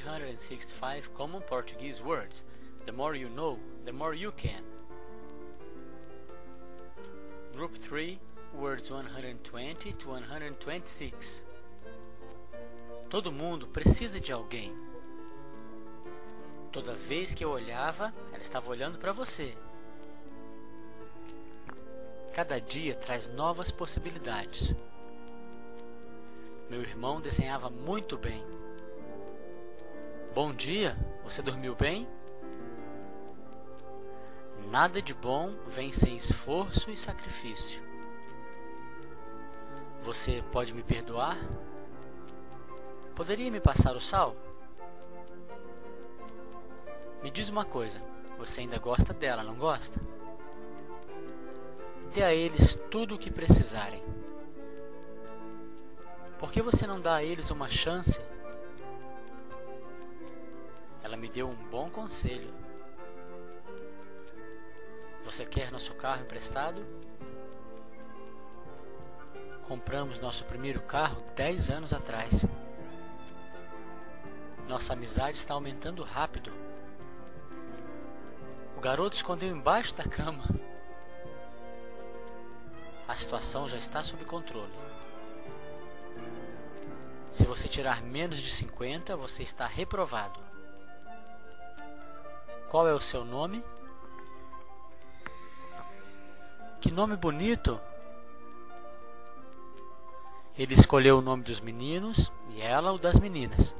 365 Common Portuguese Words. The more you know, the more you can. Group 3 Words 120 to 126. Todo mundo precisa de alguém. Toda vez que eu olhava, ela estava olhando para você. Cada dia traz novas possibilidades. Meu irmão desenhava muito bem. Bom dia, você dormiu bem? Nada de bom vem sem esforço e sacrifício. Você pode me perdoar? Poderia me passar o sal? Me diz uma coisa, você ainda gosta dela, não gosta? Dê a eles tudo o que precisarem. Por que você não dá a eles uma chance? Ela me deu um bom conselho. Você quer nosso carro emprestado? Compramos nosso primeiro carro 10 anos atrás. Nossa amizade está aumentando rápido. O garoto escondeu embaixo da cama. A situação já está sob controle. Se você tirar menos de 50, você está reprovado. Qual é o seu nome? Que nome bonito! Ele escolheu o nome dos meninos e ela o das meninas.